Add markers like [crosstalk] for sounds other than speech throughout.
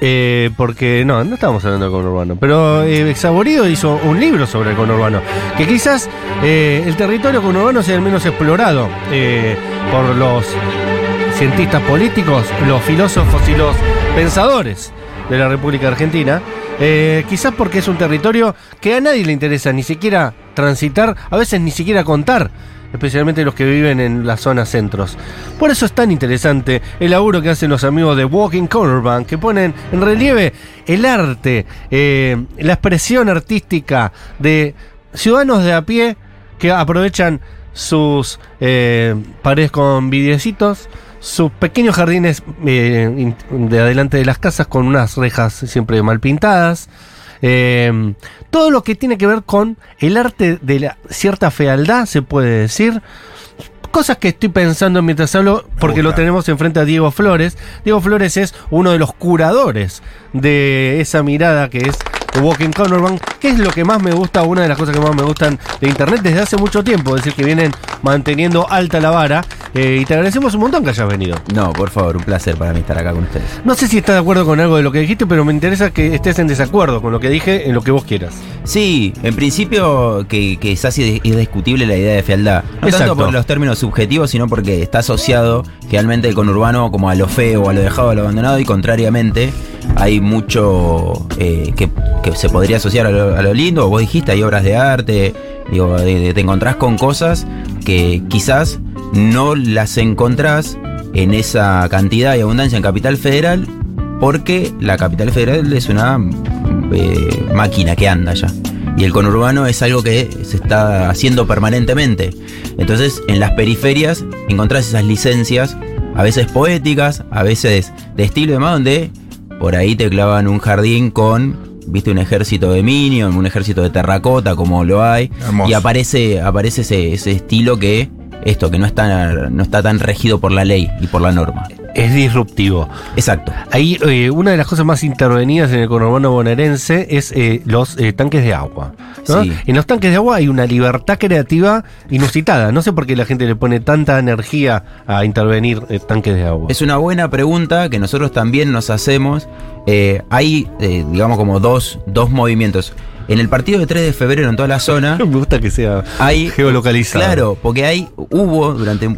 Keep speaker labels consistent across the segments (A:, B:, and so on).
A: eh, porque no, no estábamos hablando de conurbano, pero eh, hizo un libro sobre el conurbano, que quizás eh, el territorio conurbano sea el menos explorado eh, por los cientistas políticos, los filósofos y los pensadores de la República Argentina. Quizás porque es un territorio que a nadie le interesa ni siquiera transitar, a veces ni siquiera contar, especialmente los que viven en las zonas centros. Por eso es tan interesante el laburo que hacen los amigos de Walking Cornerban, que ponen en relieve el arte, eh, la expresión artística de ciudadanos de a pie que aprovechan sus eh, paredes con vidriecitos, sus pequeños jardines eh, de adelante de las casas con unas rejas siempre mal pintadas. Eh, todo lo que tiene que ver con el arte de la cierta fealdad, se puede decir. Cosas que estoy pensando mientras hablo, porque lo tenemos enfrente a Diego Flores. Diego Flores es uno de los curadores de esa mirada que es The Walking Cornerban, que es lo que más me gusta, una de las cosas que más me gustan de internet desde hace mucho tiempo, es decir, que vienen manteniendo alta la vara. eh, y te agradecemos un montón que hayas venido.
B: No, por favor, un placer para mí estar acá con ustedes.
A: No sé si estás de acuerdo con algo de lo que dijiste, pero me interesa que estés en desacuerdo con lo que dije en lo que vos quieras.
B: Sí, en principio que, que es así indiscutible la idea de fealdad. No
A: Exacto.
B: tanto por los términos subjetivos, sino porque está asociado generalmente el conurbano como a lo feo, a lo dejado, a lo abandonado, y contrariamente hay mucho eh, que, se podría asociar a lo, a lindo. Vos dijiste, hay obras de arte, digo, de- te encontrás con cosas que quizás no las encontrás en esa cantidad y abundancia en Capital Federal, porque la Capital Federal es una eh, máquina que anda ya. Y el conurbano es algo que se está haciendo permanentemente. Entonces, en las periferias encontrás esas licencias, a veces poéticas, a veces de estilo y demás, donde por ahí te clavan un jardín con, viste, un ejército de Minion, un ejército de terracota, como lo hay.
C: Hermoso.
B: Y aparece, aparece ese, ese estilo que, esto, que no está, no está tan regido por la ley y por la norma.
A: Es disruptivo.
B: Exacto.
A: Ahí eh, una de las cosas más intervenidas en el conurbano bonaerense es eh, los eh, tanques de agua. ¿no?
B: Sí.
A: En los tanques de agua hay una libertad creativa inusitada. No sé por qué la gente le pone tanta energía a intervenir tanques de agua.
B: Es una buena pregunta que nosotros también nos hacemos. Hay, digamos, como dos, dos movimientos. En el partido de 3 de febrero en toda la zona [laughs]
A: Me gusta que sea
B: hay...
A: geolocalizado.
B: Claro, porque hay, hubo durante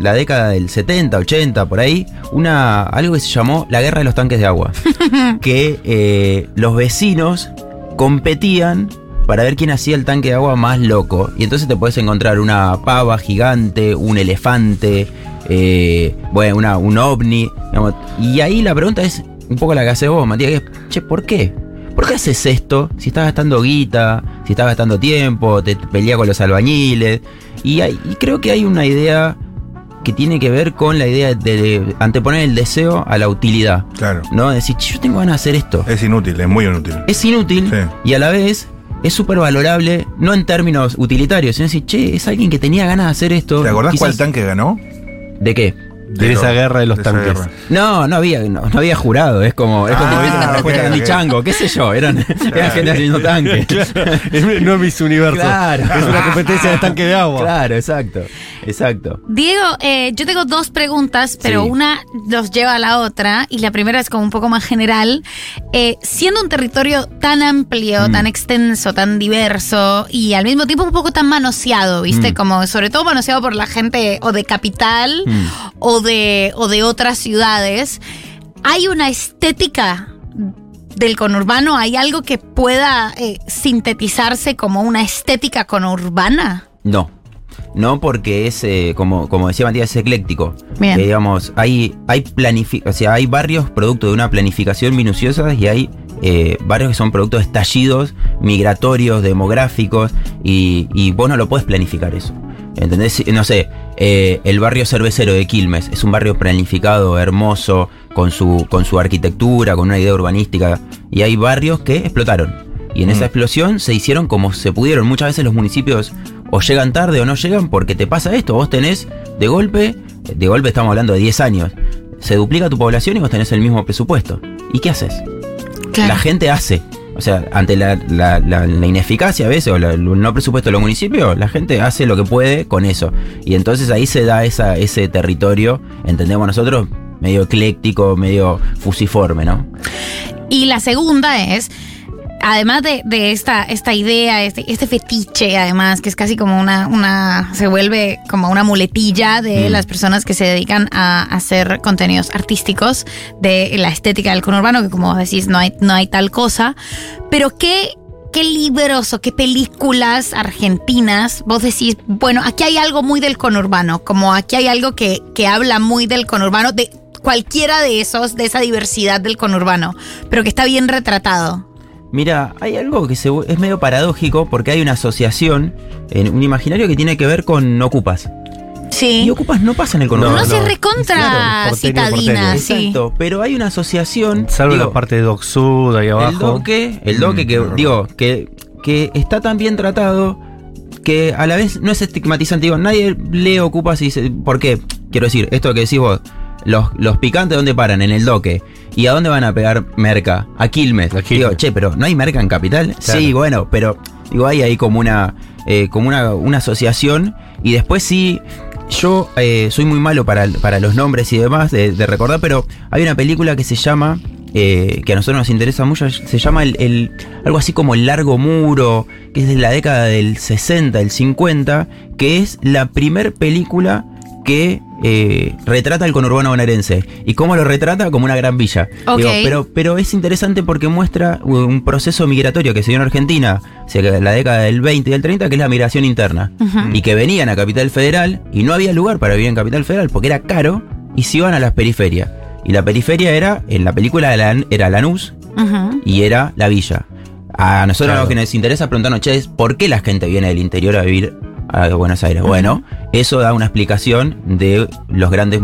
B: la década del 70, 80, por ahí, una, algo que se llamó la guerra de los tanques de agua. [laughs] que eh, los vecinos competían para ver quién hacía el tanque de agua más loco. Y entonces te puedes encontrar una pava gigante, un elefante, eh, bueno, una, un ovni. digamos. Y ahí la pregunta es un poco la que haces vos, Matías, que es, che, ¿por qué? ¿Por qué haces esto? Si estás gastando guita, si estás gastando tiempo, te peleas con los albañiles. Y, hay- y creo que hay una idea que tiene que ver con la idea de anteponer el deseo a la utilidad.
C: Claro.
B: ¿No? Decir, "Che, yo tengo ganas de hacer esto.
C: Es inútil, es muy inútil.
B: Es inútil
C: Sí.
B: y a la vez es súper valorable, no en términos utilitarios, sino decir, che, es alguien que tenía ganas de hacer esto.
C: ¿Te acordás
B: Quizás-
C: cuál tanque ganó?
B: ¿De qué?
A: De esa guerra de los tanques.
B: No, no había, no, no había jurado, es como, es como
C: Ah,
B: ¿viste? la
C: ok,
B: respuesta de Andy
C: ok.
B: Chango, qué sé yo, eran, eran gente haciendo [laughs] tanque.
A: no es Miss Universo.
B: Claro.
A: Es una competencia de tanque de agua.
B: Claro, exacto, exacto.
D: Diego, eh, yo tengo dos preguntas, pero
B: Sí.
D: una los lleva a la otra y la primera es como un poco más general. Eh, siendo un territorio tan amplio,
B: Mm.
D: tan extenso, tan diverso y al mismo tiempo un poco tan manoseado, ¿viste?
B: Mm.
D: Como sobre todo manoseado por la gente o de capital
B: Mm.
D: o, de, o de otras ciudades, ¿hay una estética del conurbano? ¿Hay algo que pueda eh, sintetizarse como una estética conurbana?
B: No. No, porque es, eh, como, como decía Matías, es ecléctico.
D: Bien.
B: Eh, digamos, hay, hay planifi- o sea, hay barrios producto de una planificación minuciosa y hay eh, barrios que son productos de estallidos migratorios, demográficos, y, y vos no lo puedes planificar eso. ¿Entendés? No sé, eh, el barrio cervecero de Quilmes es un barrio planificado, hermoso, con su, con su arquitectura, con una idea urbanística. Y hay barrios que explotaron. Y en
C: Mm.
B: esa explosión se hicieron como se pudieron. Muchas veces los municipios o llegan tarde o no llegan porque te pasa esto. Vos tenés de golpe, de golpe estamos hablando de 10 años, se duplica tu población y vos tenés el mismo presupuesto. ¿Y qué haces?
D: Claro.
B: La gente hace. O sea, ante la, la- la- la ineficacia a veces o el no presupuesto de los municipios, la gente hace lo que puede con eso. Y entonces ahí se da esa, ese territorio, entendemos nosotros, medio ecléctico, medio fusiforme, ¿no?
D: Y la segunda es, además de, de esta, esta idea, este, este fetiche, además, que es casi como una, una, se vuelve como una muletilla de
B: Mm.
D: las personas que se dedican a hacer contenidos artísticos de la estética del conurbano, que como decís, no hay, no hay tal cosa. Pero qué, qué libros o qué películas argentinas vos decís, bueno, aquí hay algo muy del conurbano, como aquí hay algo que, que habla muy del conurbano, de cualquiera de esos, de esa diversidad del conurbano, pero que está bien retratado.
B: Mira, hay algo que se es medio paradójico porque hay una asociación, en un imaginario que tiene que ver con ocupas.
D: Sí.
B: Y ocupas no pasa en el
D: No,
B: conurbano.
D: se
A: no.
D: recontra
A: Claro, porteño,
D: citadina,
A: porteño.
D: sí.
B: Exacto, pero hay una asociación.
A: Salvo
B: digo,
A: la parte de Doc Sud ahí
B: El
A: abajo.
B: doque, el doque
C: Mm,
B: que,
C: verdad.
B: digo, que, que está tan bien tratado que a la vez no es estigmatizante. Digo, nadie lee ocupas y dice, ¿por qué? Quiero decir, esto que decís vos, los, los picantes, ¿dónde paran? En el doque. ¿Y a dónde van a pegar merca? A Quilmes.
A: A Quilmes.
B: Digo, che, pero ¿no hay merca en Capital?
A: Claro.
B: Sí, bueno, pero digo, hay ahí como una, eh, como una, una asociación. Y después sí, yo eh, soy muy malo para, para los nombres y demás de, de recordar, pero hay una película que se llama, eh, que a nosotros nos interesa mucho, se llama el, el- algo así como El Largo Muro, que es de la década del 60, el 50, que es la primer película que eh, retrata el conurbano bonaerense. ¿Y cómo lo retrata? Como una gran villa. Pero, pero es interesante porque muestra un proceso migratorio que se dio en Argentina, o sea, que en la década del 20 y del 30, que es la migración interna. Y que venían a Capital Federal y no había lugar para vivir en Capital Federal porque era caro y se iban a las periferias. Y la periferia era, en la película era Lan- era Lanús y era la villa. A nosotros
A: Claro.
B: lo que nos interesa preguntarnos, che, es ¿por qué la gente viene del interior a vivir a Buenos Aires? Bueno, eso da una explicación de los grandes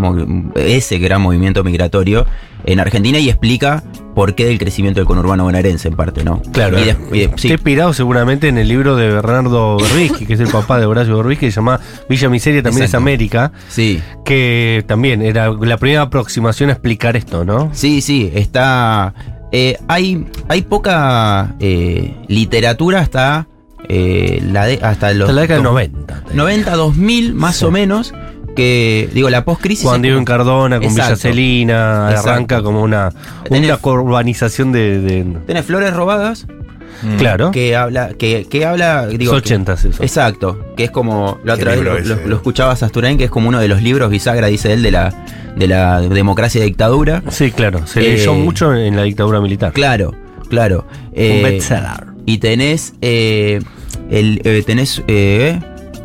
B: ese gran movimiento migratorio en Argentina y explica por qué del crecimiento del conurbano bonaerense en parte, ¿no?
A: Claro.
B: Y de-
A: Está
B: sí,
A: inspirado seguramente en el libro de Bernardo Berbisky, que es el papá de Horacio Berbisky, que se llama Villa Miseria también es. América,
B: sí.
A: que también era la primera aproximación a explicar esto, ¿no?
B: Sí, sí, está. eh, hay, hay poca eh, literatura hasta, eh, la de, hasta los.
A: Hasta la década del
B: dos-
A: 90.
B: 90, 2000 más
A: Sí.
B: o menos. Que, digo, la post-crisis.
A: Juan
B: es
A: Diego
B: como-
A: en Cardona, con Villa. Celina,
B: Exacto.
A: arranca como una,
B: Tenés-
A: una urbanización de, de-
B: Tenés Flores Robadas,
C: Mm.
A: Claro.
B: que habla. Que, que habla. Digo,
A: Los
B: que-
A: 80 eso.
B: Exacto, que es como. La otra vez lo, lo-
C: eh.
B: lo escuchabas Asturain, que es como uno de los libros bisagra, dice él, de la, de la democracia y dictadura.
A: Sí, claro. Se
B: Eh,
A: leyó mucho en la dictadura militar.
B: Claro, claro.
A: Un
B: Eh,
A: bestseller.
B: Y tenés. eh, el, eh, tenés. eh,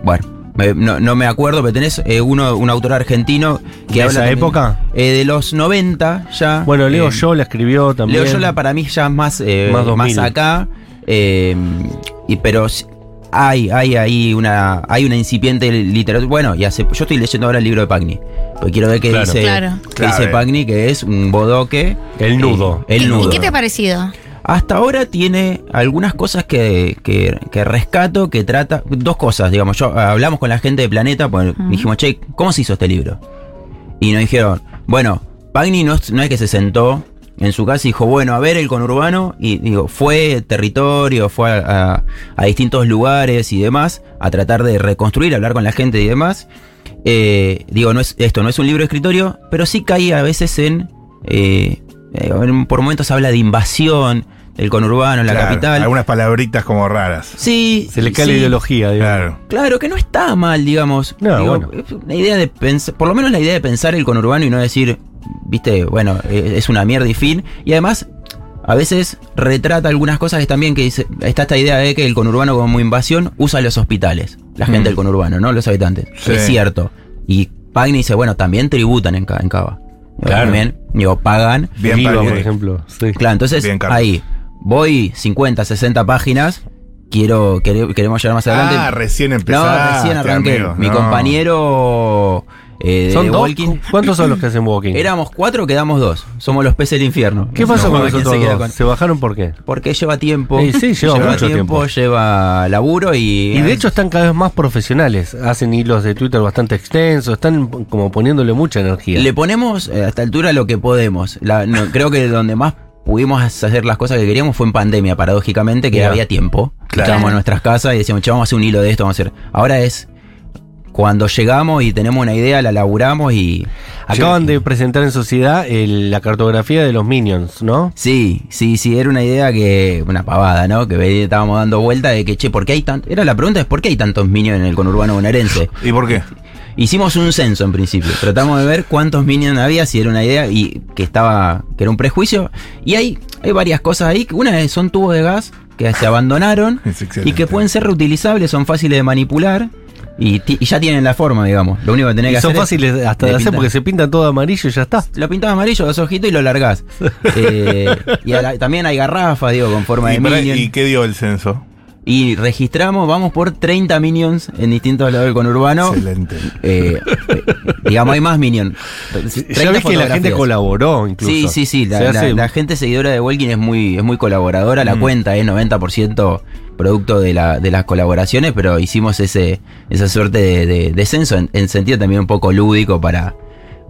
B: bueno, me- no, no me acuerdo, pero tenés eh, uno, un autor argentino que
A: ¿De
B: habla.
A: esa época?
B: eh, de los 90 ya.
A: Bueno, Leo
B: eh,
A: Yo la escribió también.
B: Leo Yola para mí ya más, eh,
A: Más
B: más,
A: 2000.
B: acá. eh, y pero hay, hay ahí una. Hay una incipiente literatura. Bueno, y hace, yo estoy leyendo ahora el libro de Pagni. Porque quiero ver qué
A: Claro.
B: dice.
D: Claro.
B: qué dice. Pagni, que es un bodoque.
A: El nudo.
B: eh, el
D: ¿Y-
B: nudo.
D: ¿Y qué te ha parecido?
B: Hasta ahora tiene algunas cosas que, que- que rescato, que trata. Dos cosas, digamos. Yo hablamos con la gente de Planeta, pues dijimos, che, ¿cómo se hizo este libro? Y nos dijeron, bueno, Pagni no, es- no es que se sentó en su casa y dijo, bueno, a ver el conurbano. Y digo, fue territorio, fue a, a- a distintos lugares y demás, a tratar de reconstruir, hablar con la gente y demás. Eh, digo, no es, esto no es un libro de escritorio, pero sí cae a veces en. eh, eh, en- por momentos habla de invasión del conurbano en la
C: Claro,
B: capital.
C: Algunas palabritas como raras.
B: Sí.
A: Se le cae
B: sí.
A: la ideología, digamos.
C: Claro.
B: Claro, que no está mal, digamos.
A: No,
B: Digo,
A: bueno.
B: es una idea de pensar, por lo menos la idea de pensar el conurbano y no decir, viste, bueno, eh, es una mierda y fin. Y además, a veces retrata algunas cosas que también que dice, está esta idea de que el conurbano como invasión usa los hospitales, la gente
C: Mm.
B: del conurbano, ¿no? Los habitantes.
C: Sí.
B: Es cierto. Y Pagni dice, bueno, también tributan en, en Cava.
A: Claro.
B: También, digo, pagan.
C: Bien Pagni.
A: por ejemplo. Sí.
B: Claro, entonces
C: Bien,
B: ahí, voy 50, 60 páginas. Quiero, quere- queremos llegar más adelante.
C: Ah, recién
B: No,
C: empezaste,
B: recién arranqué.
C: amigo,
B: Mi
C: no.
B: compañero eh, de
A: ¿Son dos?
B: walking.
A: ¿Cuántos son los que hacen walking?
B: Éramos cuatro, quedamos dos. Somos los peces del infierno.
A: ¿Qué pasó con
B: ¿quién
A: los
B: se queda con-
A: ¿Se bajaron por qué?
B: Porque lleva tiempo.
A: Sí, sí, lleva mucho tiempo.
B: lleva laburo y.
A: Y de hecho están cada vez más profesionales. Hacen hilos de Twitter bastante extensos. Están como poniéndole mucha energía.
B: Le ponemos eh, a esta altura lo que podemos. La- no, [laughs] creo que donde más pudimos hacer las cosas que queríamos fue en pandemia, paradójicamente, que había tiempo.
C: Claro.
B: Estábamos en nuestras casas y decíamos, che, vamos a hacer un hilo de esto, vamos a hacer. Ahora es cuando llegamos y tenemos una idea, la laburamos y.
A: Acaban de presentar en sociedad el- la cartografía de los Minions, ¿no?
B: Sí, sí, sí, era una idea que. Una pavada, ¿no? Que estábamos dando vuelta de que, che, ¿por qué hay tantos. Era la pregunta es: ¿por qué hay tantos minions en el conurbano bonaerense?
C: ¿Y por qué?
B: Hicimos un censo en principio. Tratamos de ver cuántos minions había, si era una idea y que estaba. que era un prejuicio. Y hay, hay varias cosas ahí. Una es son tubos de gas que se abandonaron [laughs] y que pueden ser reutilizables, son fáciles de manipular. Y, ya tienen la forma, digamos. Lo único que tenés
A: Y
B: que
A: son
B: hacer es-
A: fáciles hasta de hacer
B: pintas-
A: porque se pinta todo amarillo y ya está.
B: Lo pintás amarillo, dos ojitos y lo largás. [laughs] Eh, y la- también hay garrafas, digo, con forma
C: ¿Y,
B: de
C: pará,
B: minion.
C: ¿Y qué dio el censo?
B: Y registramos, vamos por 30 minions en distintos lados del conurbano.
C: Excelente.
B: Eh, eh, digamos, hay más minions.
A: Ya
B: 30
A: ves que la gente colaboró incluso.
B: Sí, sí, sí. La, gente seguidora de Walking es muy, es muy colaboradora. La
C: Mm.
B: cuenta es 90% producto de, la, de las colaboraciones, pero hicimos ese, esa suerte de, de- de censo en, en sentido también un poco lúdico para,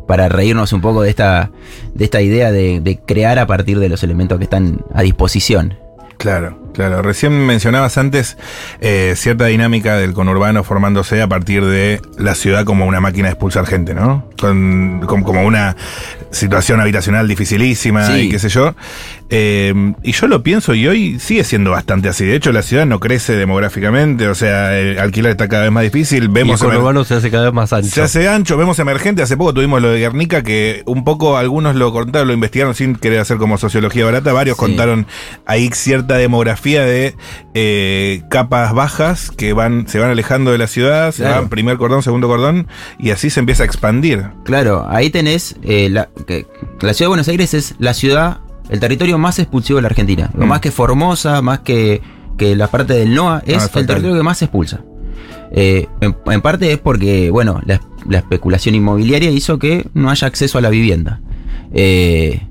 B: para reírnos un poco de esta, de esta idea de, de crear a partir de los elementos que están a disposición.
C: Claro, claro. Recién mencionabas antes eh, cierta dinámica del conurbano formándose a partir de la ciudad como una máquina de expulsar gente, ¿no? Con, con- como una situación habitacional dificilísima
B: Sí.
C: y qué sé yo. Eh, y yo lo pienso y hoy sigue siendo bastante así. De hecho, la ciudad no crece demográficamente, o sea, el alquiler está cada vez más difícil.
A: y el
C: Vemos
A: conurbano se hace cada vez más ancho.
C: se hace ancho, vemos emergente. Hace poco tuvimos lo de Guernica, que un poco algunos lo contaron, lo investigaron sin querer hacer como sociología barata. Varios
B: Sí.
C: contaron ahí cierta demografía de eh, capas bajas que van, se van alejando de la ciudad, se
B: Claro.
C: van primer cordón, segundo cordón, y así se empieza a expandir.
B: Claro, ahí tenés eh, la, que la ciudad de Buenos Aires es la ciudad, el territorio más expulsivo de la Argentina.
C: Mm.
B: Más que Formosa, más que, que la parte del NOA, es
C: Ah,
B: el territorio que más expulsa. Eh, en, en parte es porque, bueno, la, la especulación inmobiliaria hizo que no haya acceso a la vivienda. Eh,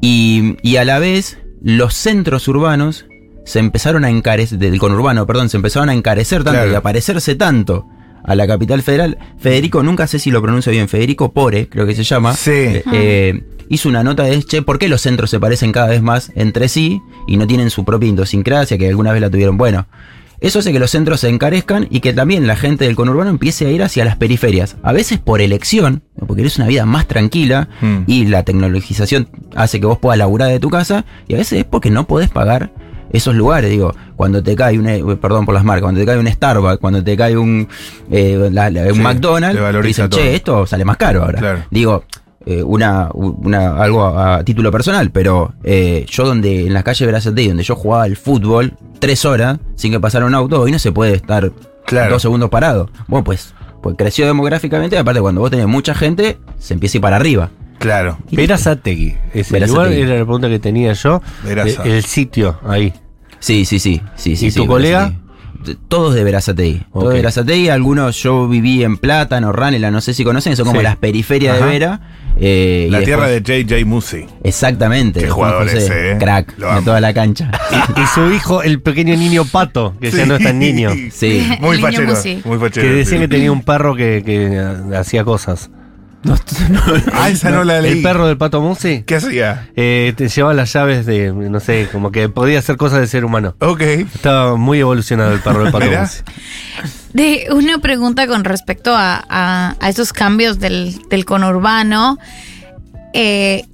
B: y, y a la vez, los centros urbanos se empezaron a encarecer, del conurbano, perdón, se empezaron a encarecer tanto
C: Claro.
B: y a parecerse tanto a la capital federal. Federico, nunca sé si lo pronuncio bien, Federico Pore, creo que se llama.
C: Sí.
B: eh, eh, hizo una nota de, che, ¿por qué los centros se parecen cada vez más entre sí y no tienen su propia idiosincrasia, que alguna vez la tuvieron? Bueno, eso hace que los centros se encarezcan y que también la gente del conurbano empiece a ir hacia las periferias. A veces por elección, porque es una vida más tranquila
C: Mm.
B: y la tecnologización hace que vos puedas laburar de tu casa, y a veces es porque no podés pagar esos lugares. Digo, cuando te cae un, eh, perdón por las marcas, cuando te cae un Starbucks, cuando te cae un, eh, la- la- un
C: Sí,
B: McDonald's, dicen,
C: todo.
B: che, esto sale más caro ahora.
C: Claro.
B: Digo, eh, una, una, algo a, a título personal, pero eh, yo donde en la calle Verazate, donde yo jugaba al fútbol tres horas sin que pasara un auto, hoy no se puede estar
C: Claro.
B: dos segundos parado. Bueno, pues, pues creció demográficamente, y aparte cuando vos tenés mucha gente, se empieza a ir para arriba.
C: Claro.
A: Verazategui. Ese
B: Verazategui.
A: lugar era la pregunta que tenía yo.
C: Veraza.
A: El sitio ahí.
B: Sí, sí, sí. sí, sí
A: ¿Y
B: sí,
A: tu colega?
B: Todos de Verazategui. Todos de Verazategui. Algunos yo viví en Plátano, Ranela, no sé si conocen, son como
A: Sí.
B: las periferias
C: Ajá.
B: de Vera. Eh, y
C: La
B: después-
C: tierra de J.J. Musi.
B: Exactamente.
C: Qué jugador
B: José,
C: ese, eh.
B: Crack,
C: Lo
B: de toda la cancha.
A: Y su hijo, el pequeño niño pato, que ya no es tan niño.
B: Sí.
C: Muy [laughs] fachero. Muy fachero.
A: Que decían
C: sí.
A: que tenía un perro que, que, hacía cosas.
C: Ah, esa no la leí.
A: El perro del pato Musi
C: ¿Qué hacía?
A: eh, te llevaba las llaves de, no sé, como que podía hacer cosas de ser humano.
C: Ok.
A: Estaba muy evolucionado el perro del pato. [laughs] Musi.
D: De una pregunta con respecto a, a- a esos cambios del, del conurbano. Eh,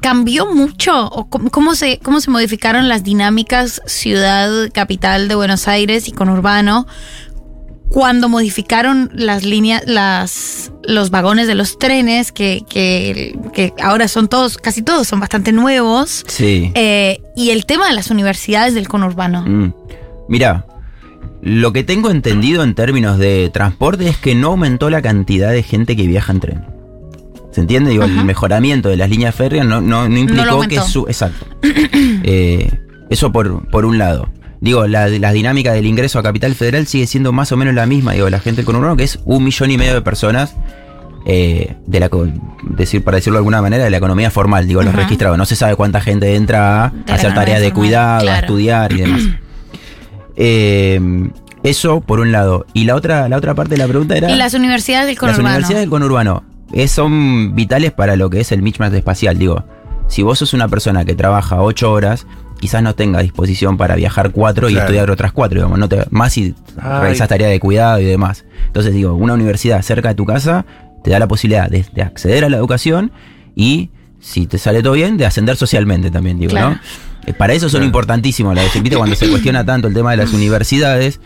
D: ¿Cambió mucho? ¿O cómo, cómo se, ¿Cómo se modificaron las dinámicas ciudad capital de Buenos Aires y conurbano cuando modificaron las líneas, las, los vagones de los trenes, que, que, que ahora son todos, casi todos son bastante nuevos?
B: Sí.
D: Eh, y el tema de las universidades del conurbano.
B: Mm. Mira, lo que tengo entendido en términos de transporte es que no aumentó la cantidad de gente que viaja en tren. ¿Se entiende? Digo,
D: Ajá.
B: el mejoramiento de las líneas férreas no, no, no implicó que su. Exacto. [clears throat] Eh, eso por, por un lado. Digo, la, la dinámica del ingreso a Capital Federal sigue siendo más o menos la misma. Digo, la gente del conurbano, que es un millón y medio de personas eh, de la decir para decirlo de alguna manera de la economía formal, digo, los registrados. No se sabe cuánta gente entra a
D: De
B: hacer tareas de
D: formal,
B: cuidado, a estudiar y demás. [clears throat] Eh, eso por un lado. Y la otra, la otra parte de la pregunta era.
D: Y las universidades del
B: Las
D: conurbano.
B: universidades del conurbano eh, son vitales para lo que es el mismatch espacial. Digo, si vos sos una persona que trabaja ocho horas, quizás no tenga disposición para viajar cuatro y estudiar otras cuatro, digamos, no te, más si
A: Ay.
B: realizas tareas de cuidado y demás. Entonces digo, una universidad cerca de tu casa te da la posibilidad de, de acceder a la educación y, si te sale todo bien, de ascender socialmente también, digo,
D: Claro.
B: ¿no? Eh, Para eso son
C: Claro.
B: importantísimos. La, ¿viste? Cuando se cuestiona tanto el tema de las [coughs] universidades,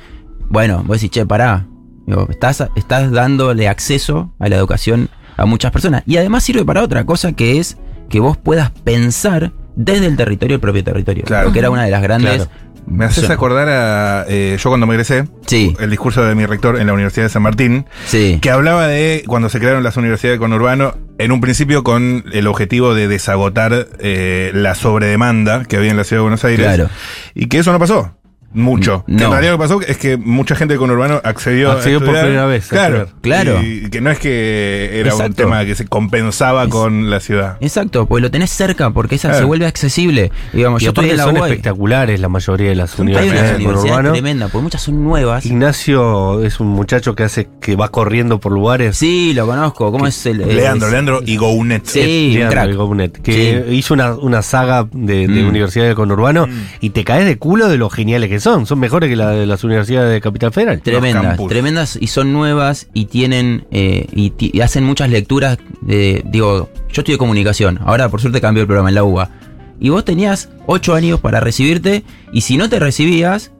B: bueno, vos decís, che, pará. Digo, estás, estás dándole acceso a la educación a muchas personas. Y además sirve para otra cosa que es que vos puedas pensar desde el territorio el propio territorio.
C: Claro.
B: Porque era una de las grandes.
A: Claro.
C: Me haces acordar a. eh, yo cuando me egresé,
B: Sí.
C: el discurso de mi rector en la Universidad de San Martín,
B: Sí.
C: que hablaba de cuando se crearon las universidades con Urbano, en un principio con el objetivo de desagotar eh, la sobredemanda que había en la ciudad de Buenos Aires.
B: Claro.
C: Y que eso no pasó. Mucho.
B: No.
C: Que en realidad lo que pasó es que mucha gente de conurbano accedió,
A: Accedió
C: a
A: por primera vez
C: Claro.
B: Claro.
C: Y que no es que era un tema que se compensaba con la ciudad.
B: Exacto, pues lo tenés cerca porque esa
C: Claro.
B: se vuelve accesible. Digamos,
A: Y
B: yo estoy
A: aparte
B: en la
A: son
B: UBA y-
A: espectaculares la mayoría de las universidades del
B: universidades tremendas, porque muchas son nuevas.
A: Ignacio es un muchacho que hace que va corriendo por lugares.
B: Sí, lo conozco. ¿Cómo es el.
C: Leandro,
B: es-
C: Leandro y Gounet.
B: Sí, un
A: Leandro
B: crack.
A: de Gounet, que hizo una, una saga de, de
B: Mm.
A: universidades del conurbano y te caes de culo de lo geniales que son. Son mejores que la de las universidades de Capital Federal.
B: Tremendas, tremendas y son nuevas y tienen eh, y, hacen muchas lecturas. De, digo, yo estudio comunicación, ahora por suerte cambió el programa en la UBA. Y vos tenías ocho años para recibirte y si no te recibías,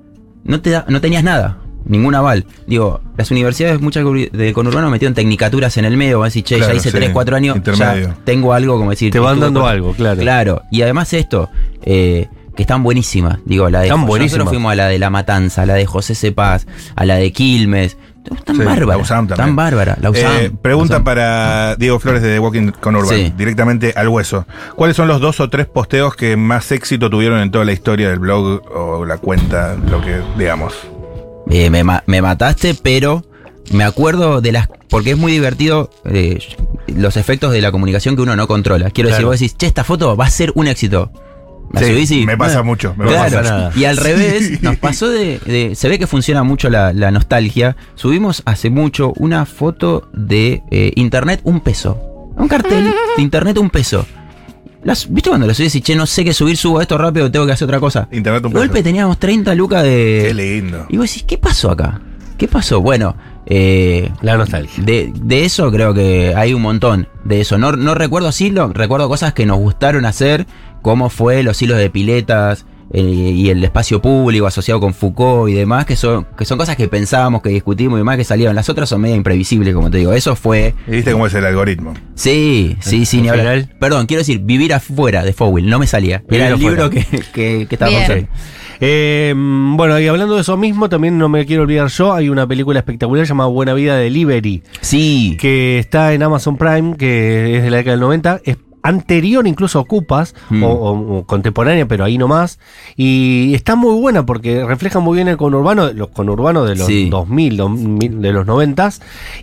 B: no, te da- no tenías nada, ningún aval. Digo, las universidades muchas de conurbano metieron tecnicaturas en el medio, vas a decir, che,
C: Claro,
B: ya hice
C: sí,
B: 3, 4 años,
C: intermedio.
B: ya tengo algo como decir.
A: Te van dando algo, claro.
B: Claro, y además esto, eh, que están buenísimas. Digo, la de
A: Están
B: nosotros
A: buenísimas.
B: fuimos a la de La Matanza, a la de José Cepaz, a la de Quilmes. Están
C: Sí,
B: bárbaras.
C: la USAM también.
B: Tan bárbara. La USAM.
C: Eh, pregunta
B: La USAM.
C: para Diego Flores de The Walking con Urban,
B: Sí.
C: directamente al hueso. ¿Cuáles son los dos o tres posteos que más éxito tuvieron en toda la historia del blog o la cuenta, lo que digamos?
B: Eh, me, me mataste, pero me acuerdo de las. Porque es muy divertido eh, los efectos de la comunicación que uno no controla. Quiero decir, vos decís, che, esta foto va a ser un éxito.
C: Sí, me pasa mucho, me
B: Claro,
C: pasa
A: nada.
B: Y al revés, nos pasó de, de- Se ve que funciona mucho la, la nostalgia. Subimos hace mucho una foto de eh, internet un peso. Un cartel de [laughs] internet un peso. Las- ¿Viste cuando lo subís y che, no sé qué subir, subo esto rápido, tengo que hacer otra cosa?
C: Internet un
B: De golpe
C: peso.
B: teníamos 30 lucas de.
C: Qué lindo.
B: Y vos decís, ¿qué pasó acá? ¿Qué pasó? Bueno, eh,
A: La nostalgia.
B: de, de eso creo que hay un montón. De eso. No, no recuerdo así, lo- recuerdo cosas que nos gustaron hacer, como fue los hilos de piletas eh, y el espacio público asociado con Foucault y demás, que son, que son cosas que pensábamos, que discutimos y demás, que salieron. Las otras son medio imprevisibles, como te digo. Eso fue.
C: ¿Y viste cómo es el algoritmo?
B: Sí, sí, sí,
A: ¿En
B: ni hablar. Perdón, quiero decir, vivir afuera de Fowell, no me salía. Era el libro que, que, que estábamos
D: Bien.
B: ahí.
A: Eh, bueno, y hablando de eso mismo, también no me quiero olvidar yo, hay una película espectacular llamada Buena Vida Delivery,
B: Sí.
A: que está en Amazon Prime, que es de la década del 90, es anterior incluso a Ocupas,
B: Mm.
A: o, o- o contemporánea, pero ahí nomás, y está muy buena porque refleja muy bien el conurbano, los conurbanos de los
B: Sí.
A: 2000, 2000, de los 90,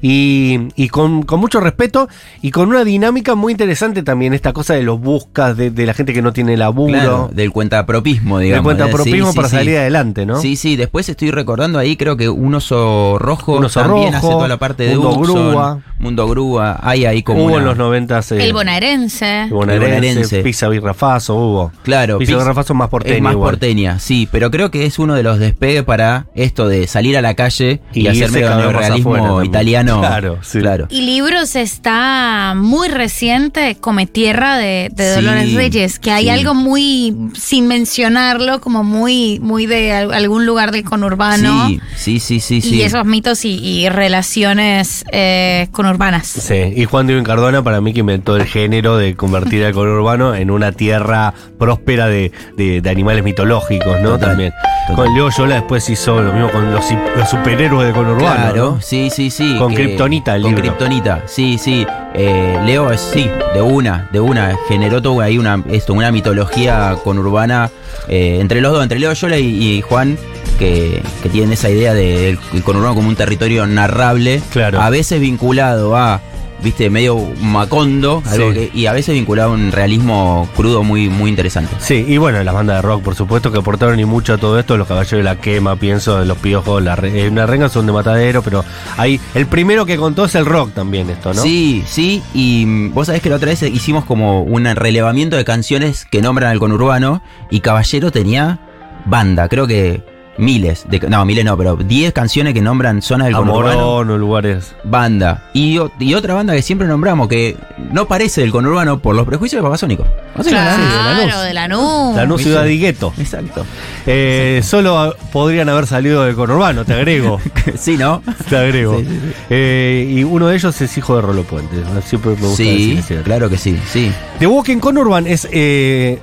A: y, y con, con mucho respeto, y con una dinámica muy interesante también, esta cosa de los buscas, de, de la gente que no tiene laburo,
B: Claro, del cuentapropismo, digamos.
A: cuenta
B: ¿eh?
A: propismo
B: Sí, sí,
A: para
B: sí.
A: salir adelante, ¿no?
B: Sí, sí, después estoy recordando ahí, creo que un oso rojo
A: Un oso
B: también
A: rojo,
B: hace toda la parte de Uxon,
A: Grúa.
B: Mundo Grúa, hay ahí como
A: Hubo
B: una-
A: en los 90 eh,
D: El bonaerense.
A: el bonaerense,
B: El bonaerense.
A: Pizza Birrafazo, hubo.
B: Claro,
A: Pizza Birrafazo más porteña
B: es más
A: igual.
B: porteña, sí, pero creo que es uno de los despegues para esto de salir a la calle y,
A: Y
B: hacer neorrealismo
A: afuera también.
B: italiano. [laughs]
A: Claro, sí.
B: claro.
D: Y libros está muy reciente, Come Tierra de, de
B: Sí,
D: Dolores Reyes, que hay
B: sí.
D: algo muy, sin mencionarlo, como muy, muy de al- algún lugar del conurbano.
B: Sí, sí, sí, sí, sí.
D: Y esos mitos y, y relaciones eh, conurbanas.
A: Sí, y Juan Diego Cardona para mí que inventó el género de convertir al conurbano en una tierra próspera de, de- de animales mitológicos, ¿no?
B: Total,
A: También.
B: total.
A: Con Leo Yola después hizo lo mismo con los, los superhéroes de conurbano.
B: Claro,
A: ¿no?
B: sí, sí, sí.
A: Con Kryptonita el
B: Con
A: libro.
B: Kryptonita, sí, sí. Eh, Leo es, sí, de una, de una. Generó todo ahí una, esto, una mitología conurbana eh, entre los dos, entre Leo Yola y, y Juan, que, que tienen esa idea del el conurbano como un territorio narrable.
A: Claro.
B: A veces vinculado a viste, medio macondo, algo
A: Sí.
B: que- y a veces vinculado a un realismo crudo muy, muy interesante.
A: Sí, y bueno, las bandas de rock, por supuesto, que aportaron y mucho a todo esto. Los Caballeros de la Quema, pienso, de los Piojos, la re- eh, una renga son de Matadero, pero hay el primero que contó es el rock también, esto, ¿no?
B: Sí, sí, y mm, vos sabés que la otra vez hicimos como un relevamiento de canciones que nombran al conurbano y Caballero tenía banda, creo que miles, de, no, miles no, pero 10 canciones que nombran zonas del conurbano.
A: Lugares.
B: Banda. Y, otra banda que siempre nombramos que no parece del conurbano por los prejuicios de Babasónico. No sé
D: Claro,
B: nada.
A: Lanús.
D: de Lanús.
A: Lanús. Ciudad y Gueto.
B: Exacto.
A: Eh, solo podrían haber salido del conurbano, te agrego. [laughs]
B: sí, ¿no?
A: Te agrego.
B: Sí, sí, sí.
A: Eh, y uno de ellos es hijo de Rolo Puente. Siempre me gusta
B: Sí,
A: decir
B: claro que sí, sí.
A: The Walking Conurban es. Eh,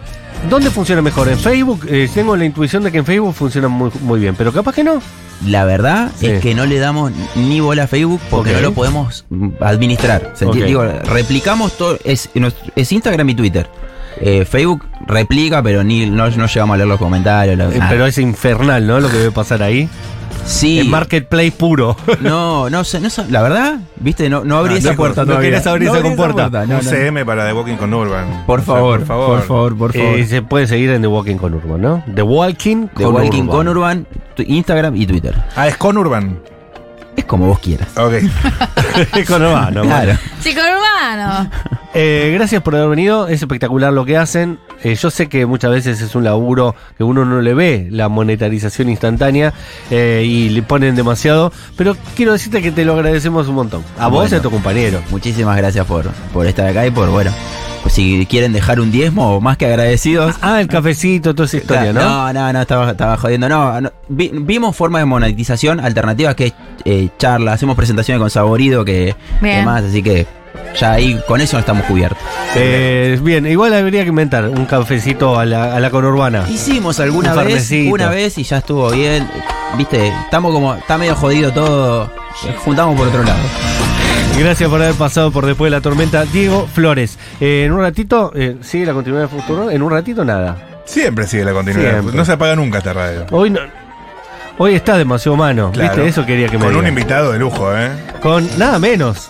A: ¿Dónde funciona mejor? ¿En Facebook? Eh, tengo la intuición de que en Facebook funciona muy, muy bien, pero capaz que no.
B: La verdad
A: Sí.
B: es que no le damos ni bola a Facebook porque no lo podemos administrar. Digo, replicamos todo. Es, es Instagram y Twitter. Eh, Facebook replica, pero ni no, no llegamos a leer los comentarios.
A: Eh, pero es infernal, ¿no? Lo que debe pasar ahí.
B: Sí.
A: Es marketplace puro. [laughs]
B: No, no sé, no sé, la verdad, viste, no, no abrí
C: No,
B: esa
C: no,
B: puerta
A: no querés abrir esa compuerta.
B: no,
C: un
B: no.
C: CM para The Walking con Urban.
B: Por
C: O sea,
B: favor, por favor, por favor.
A: Eh, se puede seguir en The Walking Conurban, ¿no? The Walking
B: The Walking con Urban, Instagram y Twitter.
C: Ah, es con Urban.
B: Es como vos quieras.
C: Ok. [laughs]
A: Conurbano,
B: Claro.
D: Chico urbano.
A: Eh, gracias por haber venido, es espectacular lo que hacen. Eh, yo sé que muchas veces es un laburo que uno no le ve la monetarización instantánea eh, y le ponen demasiado, pero quiero decirte que te lo agradecemos un montón. A vos y a
B: Bueno.
A: tu compañero.
B: Muchísimas gracias por, por estar acá y por, bueno, pues si quieren dejar un diezmo, más que agradecidos.
A: Ah, el cafecito, toda esa historia, ¿no?
B: No, no, no, estaba, estaba jodiendo. No, no. Vi- vimos formas de monetización alternativas que es eh, charla, hacemos presentaciones con saborido que demás, así que ya ahí con eso estamos cubiertos.
A: Eh, bien, igual habría que inventar un cafecito a la, a la conurbana.
B: Hicimos alguna
A: Un
B: vez, una vez y ya estuvo bien. Viste, estamos como, está medio jodido todo. Juntamos por otro lado.
A: Gracias por haber pasado por después de la tormenta. Diego Flores, eh, en un ratito, eh, ¿sigue la continuidad de futuro? En un ratito nada.
C: Siempre sigue la continuidad.
A: Siempre.
C: No se apaga nunca esta radio.
A: Hoy no. Hoy está demasiado humano,
C: Claro.
A: ¿viste? Eso quería que me
C: Con un invitado de lujo, ¿eh?
A: Con nada menos.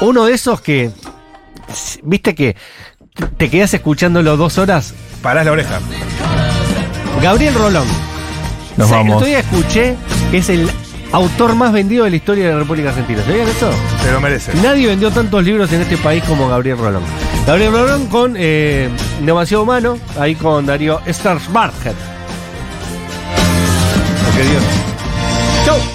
A: Uno de esos que. ¿Viste que te quedas escuchándolo dos horas?
C: Parás la oreja.
A: Gabriel Rolón.
C: Nos
A: Sé-
C: vamos.
A: El otro día escuché que es el autor más vendido de la historia de la República Argentina. ¿Sabían eso?
C: Se lo merece.
A: Nadie vendió tantos libros en este país como Gabriel Rolón. Gabriel Rolón con eh, Demasiado Humano, ahí con Darío Starsbarger. Porque Dios. Chau.